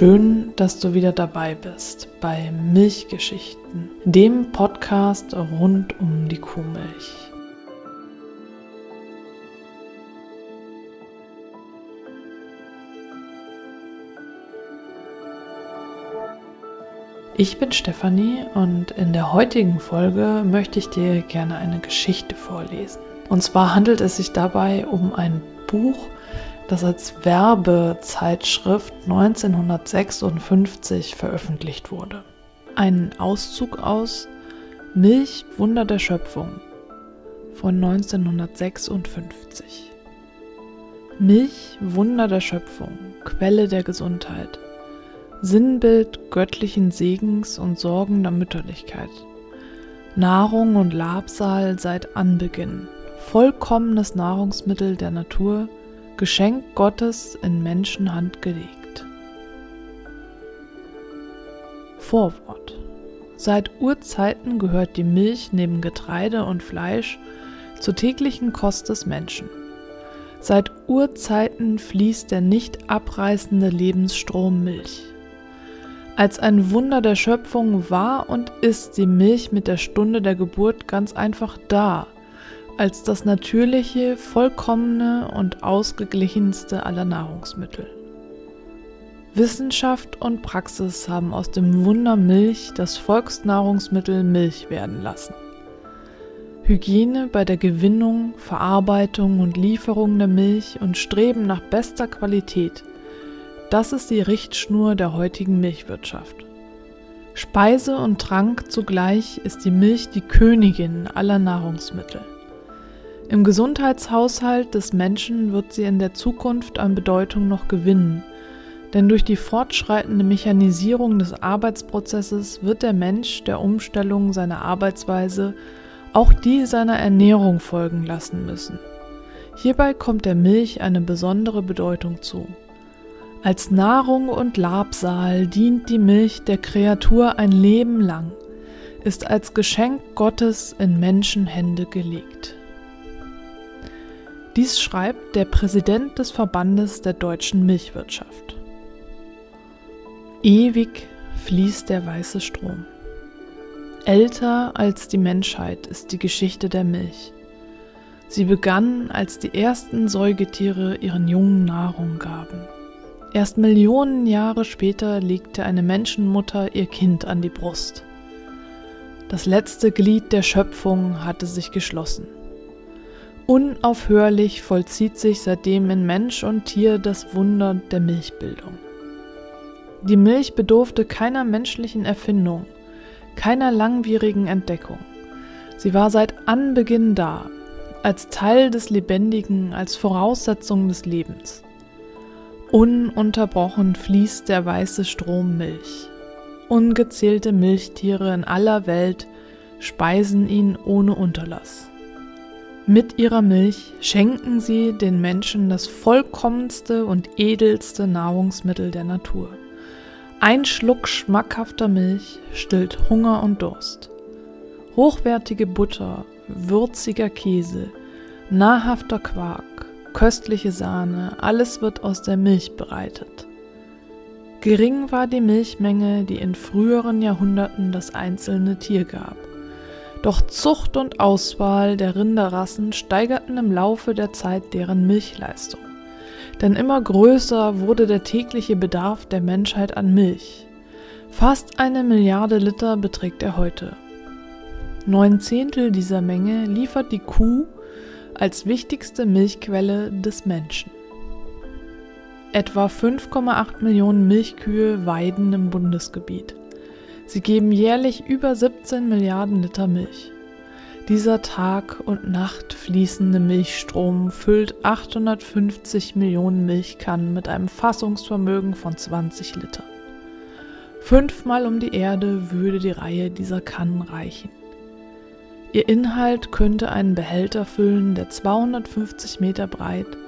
Schön, dass du wieder dabei bist bei Milchgeschichten, dem Podcast rund um die Kuhmilch. Ich bin Stefanie und in der heutigen Folge möchte ich dir gerne eine Geschichte vorlesen. Und zwar handelt es sich dabei um ein Buch, das als Werbezeitschrift 1956 veröffentlicht wurde. Ein Auszug aus Milch Wunder der Schöpfung von 1956. Milch Wunder der Schöpfung, Quelle der Gesundheit, Sinnbild göttlichen Segens und sorgender Mütterlichkeit. Nahrung und Labsal seit Anbeginn, vollkommenes Nahrungsmittel der Natur, Geschenk Gottes in Menschenhand gelegt. Vorwort Seit Urzeiten gehört die Milch neben Getreide und Fleisch zur täglichen Kost des Menschen. Seit Urzeiten fließt der nicht abreißende Lebensstrom Milch. Als ein Wunder der Schöpfung war und ist die Milch mit der Stunde der Geburt ganz einfach da, als das natürliche, vollkommene und ausgeglichenste aller Nahrungsmittel. Wissenschaft und Praxis haben aus dem Wunder Milch das Volksnahrungsmittel Milch werden lassen. Hygiene bei der Gewinnung, Verarbeitung und Lieferung der Milch und Streben nach bester Qualität das ist die Richtschnur der heutigen Milchwirtschaft. Speise und Trank zugleich ist die Milch die Königin aller Nahrungsmittel. Im Gesundheitshaushalt des Menschen wird sie in der Zukunft an Bedeutung noch gewinnen, denn durch die fortschreitende Mechanisierung des Arbeitsprozesses wird der Mensch der Umstellung seiner Arbeitsweise auch die seiner Ernährung folgen lassen müssen. Hierbei kommt der Milch eine besondere Bedeutung zu. Als Nahrung und Labsal dient die Milch der Kreatur ein Leben lang, ist als Geschenk Gottes in Menschenhände gelegt. Dies schreibt der Präsident des Verbandes der deutschen Milchwirtschaft. Ewig fließt der weiße Strom. Älter als die Menschheit ist die Geschichte der Milch. Sie begann, als die ersten Säugetiere ihren Jungen Nahrung gaben. Erst Millionen Jahre später legte eine Menschenmutter ihr Kind an die Brust. Das letzte Glied der Schöpfung hatte sich geschlossen. Unaufhörlich vollzieht sich seitdem in Mensch und Tier das Wunder der Milchbildung. Die Milch bedurfte keiner menschlichen Erfindung, keiner langwierigen Entdeckung. Sie war seit Anbeginn da, als Teil des Lebendigen, als Voraussetzung des Lebens. Ununterbrochen fließt der weiße Strom Milch. Ungezählte Milchtiere in aller Welt speisen ihn ohne Unterlass. Mit ihrer Milch schenken sie den Menschen das vollkommenste und edelste Nahrungsmittel der Natur. Ein Schluck schmackhafter Milch stillt Hunger und Durst. Hochwertige Butter, würziger Käse, nahrhafter Quark, köstliche Sahne, alles wird aus der Milch bereitet. Gering war die Milchmenge, die in früheren Jahrhunderten das einzelne Tier gab. Doch Zucht und Auswahl der Rinderrassen steigerten im Laufe der Zeit deren Milchleistung. Denn immer größer wurde der tägliche Bedarf der Menschheit an Milch. Fast eine Milliarde Liter beträgt er heute. Neun Zehntel dieser Menge liefert die Kuh als wichtigste Milchquelle des Menschen. Etwa 5,8 Millionen Milchkühe weiden im Bundesgebiet. Sie geben jährlich über 17 Milliarden Liter Milch. Dieser Tag und Nacht fließende Milchstrom füllt 850 Millionen Milchkannen mit einem Fassungsvermögen von 20 Litern. Fünfmal um die Erde würde die Reihe dieser Kannen reichen. Ihr Inhalt könnte einen Behälter füllen, der 250 Meter breit,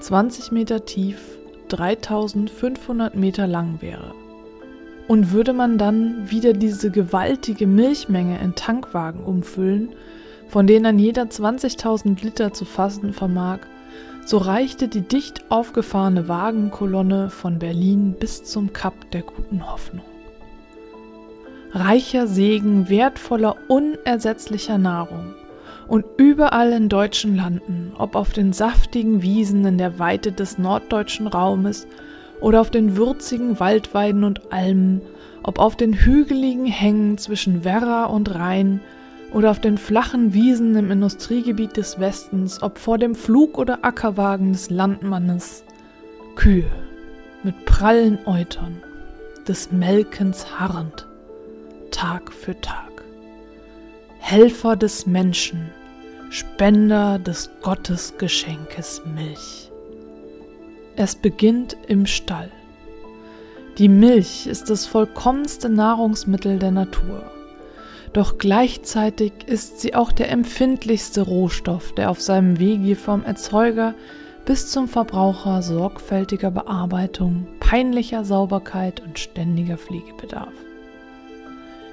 20 Meter tief, 3500 Meter lang wäre. Und würde man dann wieder diese gewaltige Milchmenge in Tankwagen umfüllen, von denen an jeder 20.000 Liter zu fassen vermag, so reichte die dicht aufgefahrene Wagenkolonne von Berlin bis zum Kap der guten Hoffnung. Reicher Segen wertvoller, unersetzlicher Nahrung und überall in deutschen Landen, ob auf den saftigen Wiesen in der Weite des norddeutschen Raumes oder auf den würzigen Waldweiden und Almen, ob auf den hügeligen Hängen zwischen Werra und Rhein oder auf den flachen Wiesen im Industriegebiet des Westens, ob vor dem Flug- oder Ackerwagen des Landmannes, Kühe mit prallen Eutern, des Melkens harrend, Tag für Tag. Helfer des Menschen, Spender des Gottesgeschenkes Milch. Es beginnt im Stall. Die Milch ist das vollkommenste Nahrungsmittel der Natur. Doch gleichzeitig ist sie auch der empfindlichste Rohstoff, der auf seinem Wege vom Erzeuger bis zum Verbraucher sorgfältiger Bearbeitung, peinlicher Sauberkeit und ständiger Pflege bedarf.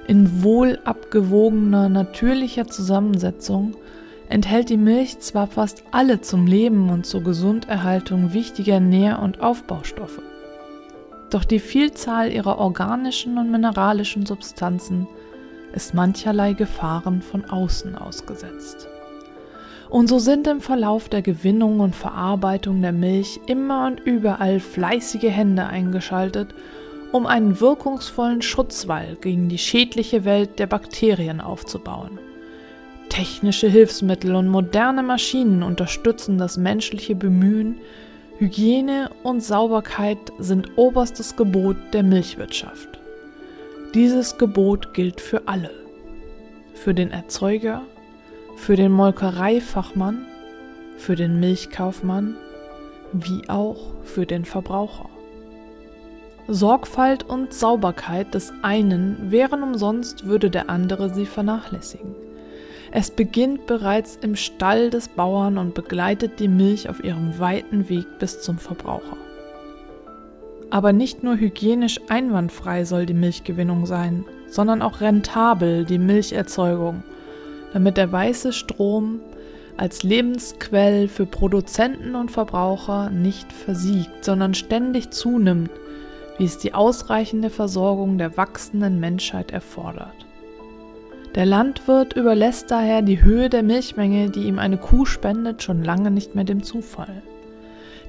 In wohl abgewogener, natürlicher Zusammensetzung enthält die Milch zwar fast alle zum Leben und zur Gesunderhaltung wichtiger Nähr- und Aufbaustoffe, doch die Vielzahl ihrer organischen und mineralischen Substanzen ist mancherlei Gefahren von außen ausgesetzt. Und so sind im Verlauf der Gewinnung und Verarbeitung der Milch immer und überall fleißige Hände eingeschaltet, um einen wirkungsvollen Schutzwall gegen die schädliche Welt der Bakterien aufzubauen. Technische Hilfsmittel und moderne Maschinen unterstützen das menschliche Bemühen. Hygiene und Sauberkeit sind oberstes Gebot der Milchwirtschaft. Dieses Gebot gilt für alle. Für den Erzeuger, für den Molkereifachmann, für den Milchkaufmann, wie auch für den Verbraucher. Sorgfalt und Sauberkeit des einen wären umsonst, würde der andere sie vernachlässigen. Es beginnt bereits im Stall des Bauern und begleitet die Milch auf ihrem weiten Weg bis zum Verbraucher. Aber nicht nur hygienisch einwandfrei soll die Milchgewinnung sein, sondern auch rentabel die Milcherzeugung, damit der weiße Strom als Lebensquell für Produzenten und Verbraucher nicht versiegt, sondern ständig zunimmt, wie es die ausreichende Versorgung der wachsenden Menschheit erfordert. Der Landwirt überlässt daher die Höhe der Milchmenge, die ihm eine Kuh spendet, schon lange nicht mehr dem Zufall.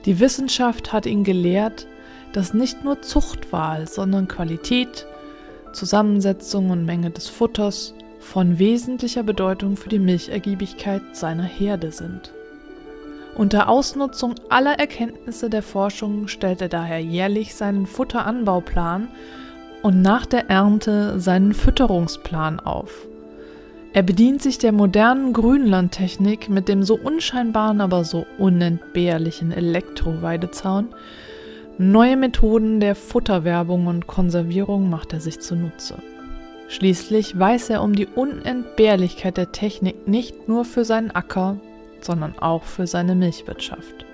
Die Wissenschaft hat ihn gelehrt, dass nicht nur Zuchtwahl, sondern Qualität, Zusammensetzung und Menge des Futters von wesentlicher Bedeutung für die Milchergiebigkeit seiner Herde sind. Unter Ausnutzung aller Erkenntnisse der Forschung stellt er daher jährlich seinen Futteranbauplan und nach der Ernte seinen Fütterungsplan auf. Er bedient sich der modernen Grünlandtechnik mit dem so unscheinbaren, aber so unentbehrlichen Elektroweidezaun. Neue Methoden der Futterwerbung und Konservierung macht er sich zunutze. Schließlich weiß er um die Unentbehrlichkeit der Technik nicht nur für seinen Acker, sondern auch für seine Milchwirtschaft.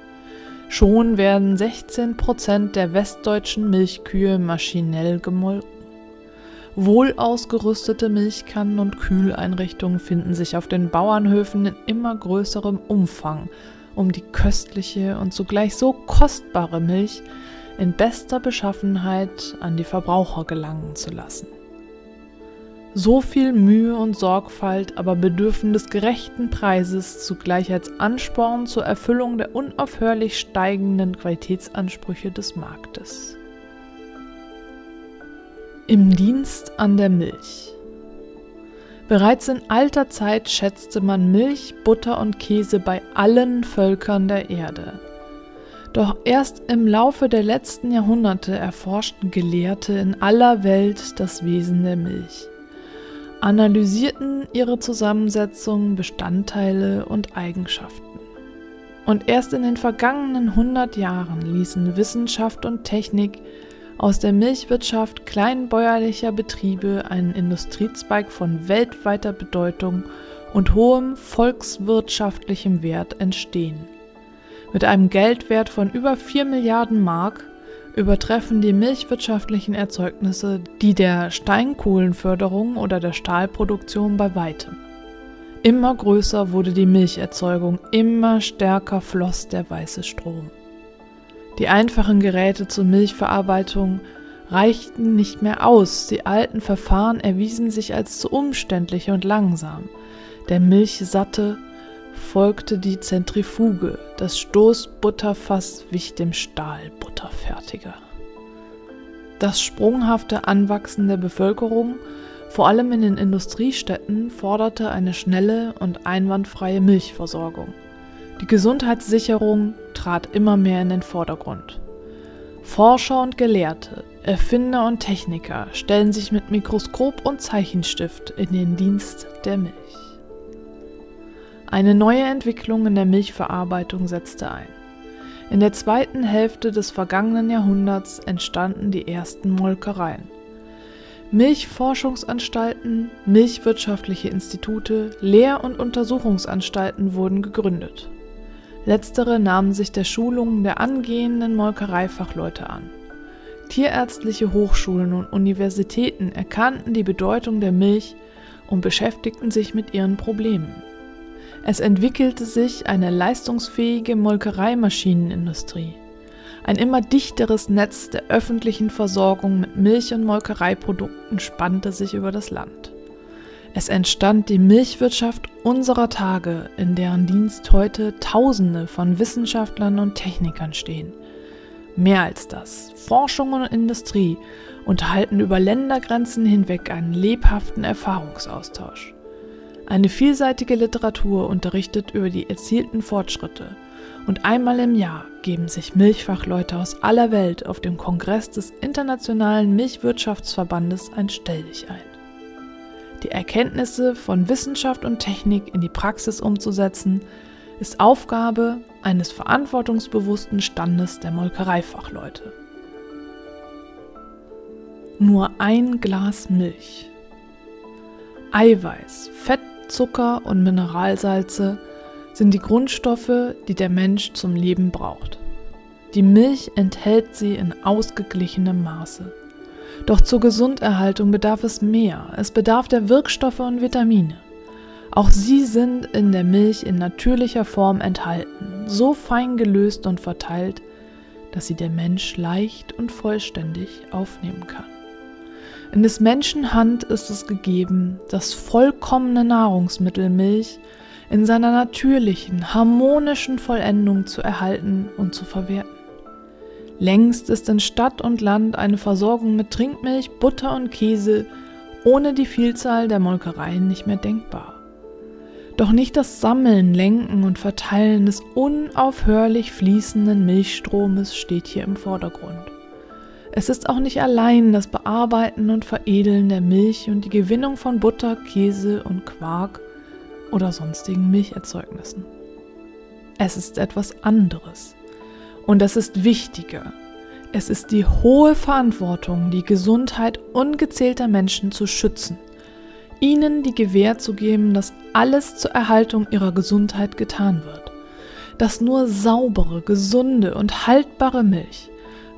Schon werden 16 Prozent der westdeutschen Milchkühe maschinell gemolken. Wohl ausgerüstete Milchkannen und Kühleinrichtungen finden sich auf den Bauernhöfen in immer größerem Umfang, um die köstliche und zugleich so kostbare Milch in bester Beschaffenheit an die Verbraucher gelangen zu lassen. So viel Mühe und Sorgfalt aber bedürfen des gerechten Preises zugleich als Ansporn zur Erfüllung der unaufhörlich steigenden Qualitätsansprüche des Marktes. Im Dienst an der Milch. Bereits in alter Zeit schätzte man Milch, Butter und Käse bei allen Völkern der Erde. Doch erst im Laufe der letzten Jahrhunderte erforschten Gelehrte in aller Welt das Wesen der Milch, analysierten ihre Zusammensetzung, Bestandteile und Eigenschaften. Und erst in den vergangenen 100 Jahren ließen Wissenschaft und Technik aus der Milchwirtschaft kleinbäuerlicher Betriebe einen Industriezweig von weltweiter Bedeutung und hohem volkswirtschaftlichem Wert entstehen. Mit einem Geldwert von über 4 Milliarden Mark übertreffen die milchwirtschaftlichen Erzeugnisse die der Steinkohlenförderung oder der Stahlproduktion bei weitem. Immer größer wurde die Milcherzeugung, immer stärker floss der weiße Strom. Die einfachen Geräte zur Milchverarbeitung reichten nicht mehr aus, die alten Verfahren erwiesen sich als zu umständlich und langsam. Der Milchsatte folgte die Zentrifuge, das Stoßbutterfass wich dem Stahlbutterfertiger. Das sprunghafte Anwachsen der Bevölkerung vor allem in den Industriestädten forderte eine schnelle und einwandfreie Milchversorgung. Die Gesundheitssicherung trat immer mehr in den Vordergrund. Forscher und Gelehrte, Erfinder und Techniker stellen sich mit Mikroskop und Zeichenstift in den Dienst der Milch. Eine neue Entwicklung in der Milchverarbeitung setzte ein. In der zweiten Hälfte des vergangenen Jahrhunderts entstanden die ersten Molkereien. Milchforschungsanstalten, milchwirtschaftliche Institute, Lehr- und Untersuchungsanstalten wurden gegründet. Letztere nahmen sich der Schulung der angehenden Molkereifachleute an. Tierärztliche Hochschulen und Universitäten erkannten die Bedeutung der Milch und beschäftigten sich mit ihren Problemen. Es entwickelte sich eine leistungsfähige Molkereimaschinenindustrie. Ein immer dichteres Netz der öffentlichen Versorgung mit Milch- und Molkereiprodukten spannte sich über das Land. Es entstand die Milchwirtschaft unserer Tage, in deren Dienst heute Tausende von Wissenschaftlern und Technikern stehen. Mehr als das, Forschung und Industrie unterhalten über Ländergrenzen hinweg einen lebhaften Erfahrungsaustausch. Eine vielseitige Literatur unterrichtet über die erzielten Fortschritte und einmal im Jahr geben sich Milchfachleute aus aller Welt auf dem Kongress des Internationalen Milchwirtschaftsverbandes ein Stelldich ein. Die Erkenntnisse von Wissenschaft und Technik in die Praxis umzusetzen, ist Aufgabe eines verantwortungsbewussten Standes der Molkereifachleute. Nur ein Glas Milch. Eiweiß, Fett, Zucker und Mineralsalze sind die Grundstoffe, die der Mensch zum Leben braucht. Die Milch enthält sie in ausgeglichenem Maße. Doch zur Gesunderhaltung bedarf es mehr. Es bedarf der Wirkstoffe und Vitamine. Auch sie sind in der Milch in natürlicher Form enthalten, so fein gelöst und verteilt, dass sie der Mensch leicht und vollständig aufnehmen kann. In des Menschen Hand ist es gegeben, das vollkommene Nahrungsmittel Milch in seiner natürlichen, harmonischen Vollendung zu erhalten und zu verwerten. Längst ist in Stadt und Land eine Versorgung mit Trinkmilch, Butter und Käse ohne die Vielzahl der Molkereien nicht mehr denkbar. Doch nicht das Sammeln, Lenken und Verteilen des unaufhörlich fließenden Milchstromes steht hier im Vordergrund. Es ist auch nicht allein das Bearbeiten und Veredeln der Milch und die Gewinnung von Butter, Käse und Quark oder sonstigen Milcherzeugnissen. Es ist etwas anderes. Und es ist wichtiger. Es ist die hohe Verantwortung, die Gesundheit ungezählter Menschen zu schützen, ihnen die Gewähr zu geben, dass alles zur Erhaltung ihrer Gesundheit getan wird, dass nur saubere, gesunde und haltbare Milch,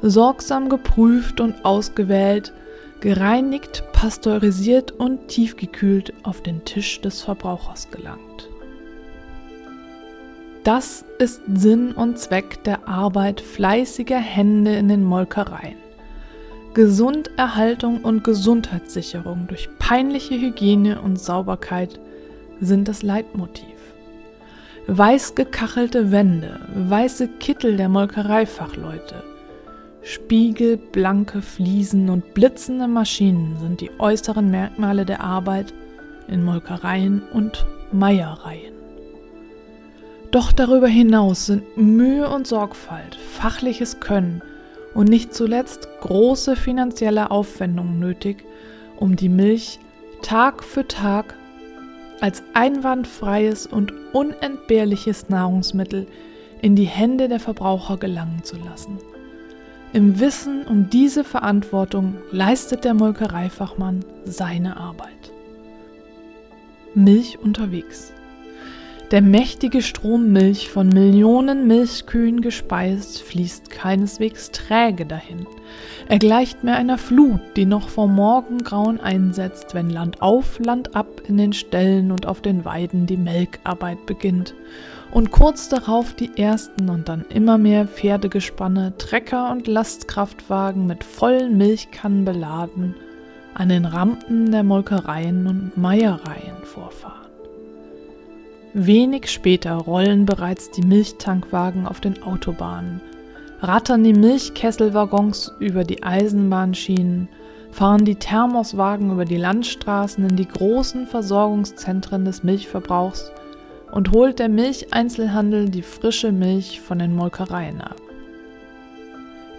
sorgsam geprüft und ausgewählt, gereinigt, pasteurisiert und tiefgekühlt auf den Tisch des Verbrauchers gelangt. Das ist Sinn und Zweck der Arbeit fleißiger Hände in den Molkereien. Gesunderhaltung und Gesundheitssicherung durch peinliche Hygiene und Sauberkeit sind das Leitmotiv. Weiß gekachelte Wände, weiße Kittel der Molkereifachleute, Spiegelblanke Fliesen und blitzende Maschinen sind die äußeren Merkmale der Arbeit in Molkereien und Meiereien. Doch darüber hinaus sind Mühe und Sorgfalt, fachliches Können und nicht zuletzt große finanzielle Aufwendungen nötig, um die Milch Tag für Tag als einwandfreies und unentbehrliches Nahrungsmittel in die Hände der Verbraucher gelangen zu lassen. Im Wissen um diese Verantwortung leistet der Molkereifachmann seine Arbeit. Milch unterwegs. Der mächtige Strom Milch, von Millionen Milchkühen gespeist, fließt keineswegs träge dahin. Er gleicht mehr einer Flut, die noch vor Morgengrauen einsetzt, wenn Land auf, Land ab in den Ställen und auf den Weiden die Melkarbeit beginnt und kurz darauf die ersten und dann immer mehr Pferdegespanne, Trecker und Lastkraftwagen mit vollen Milchkannen beladen an den Rampen der Molkereien und Meiereien vorfahren. Wenig später rollen bereits die Milchtankwagen auf den Autobahnen, rattern die Milchkesselwaggons über die Eisenbahnschienen, fahren die Thermoswagen über die Landstraßen in die großen Versorgungszentren des Milchverbrauchs und holt der Milcheinzelhandel die frische Milch von den Molkereien ab.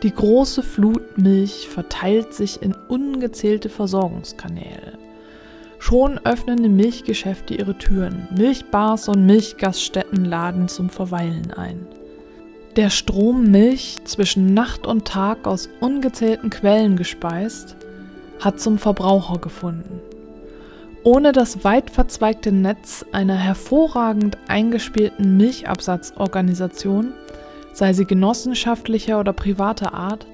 Die große Flut Milch verteilt sich in ungezählte Versorgungskanäle. Schon öffnen die Milchgeschäfte ihre Türen, Milchbars und Milchgaststätten laden zum Verweilen ein. Der Strom Milch zwischen Nacht und Tag aus ungezählten Quellen gespeist, hat zum Verbraucher gefunden. Ohne das weit verzweigte Netz einer hervorragend eingespielten Milchabsatzorganisation, sei sie genossenschaftlicher oder privater Art,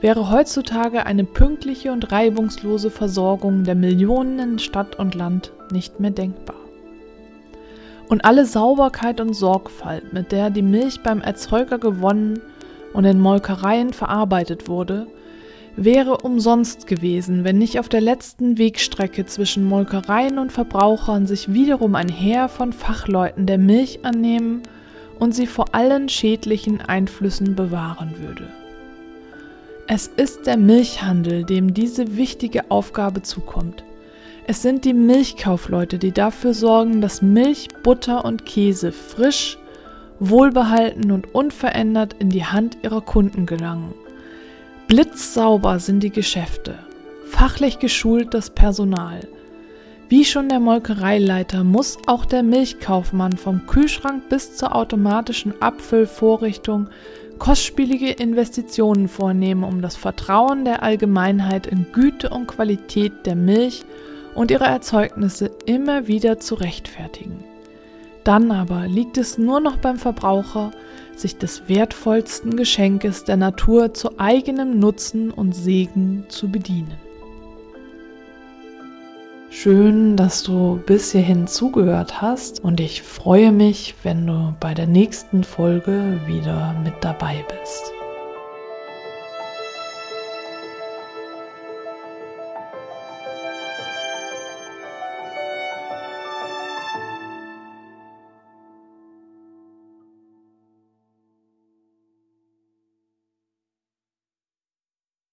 wäre heutzutage eine pünktliche und reibungslose Versorgung der Millionen in Stadt und Land nicht mehr denkbar. Und alle Sauberkeit und Sorgfalt, mit der die Milch beim Erzeuger gewonnen und in Molkereien verarbeitet wurde, wäre umsonst gewesen, wenn nicht auf der letzten Wegstrecke zwischen Molkereien und Verbrauchern sich wiederum ein Heer von Fachleuten der Milch annehmen und sie vor allen schädlichen Einflüssen bewahren würde. Es ist der Milchhandel, dem diese wichtige Aufgabe zukommt. Es sind die Milchkaufleute, die dafür sorgen, dass Milch, Butter und Käse frisch, wohlbehalten und unverändert in die Hand ihrer Kunden gelangen. Blitzsauber sind die Geschäfte, fachlich geschult das Personal. Wie schon der Molkereileiter muss auch der Milchkaufmann vom Kühlschrank bis zur automatischen Abfüllvorrichtung kostspielige Investitionen vornehmen, um das Vertrauen der Allgemeinheit in Güte und Qualität der Milch und ihre Erzeugnisse immer wieder zu rechtfertigen. Dann aber liegt es nur noch beim Verbraucher, sich des wertvollsten Geschenkes der Natur zu eigenem Nutzen und Segen zu bedienen. Schön, dass du bis hierhin zugehört hast und ich freue mich, wenn du bei der nächsten Folge wieder mit dabei bist.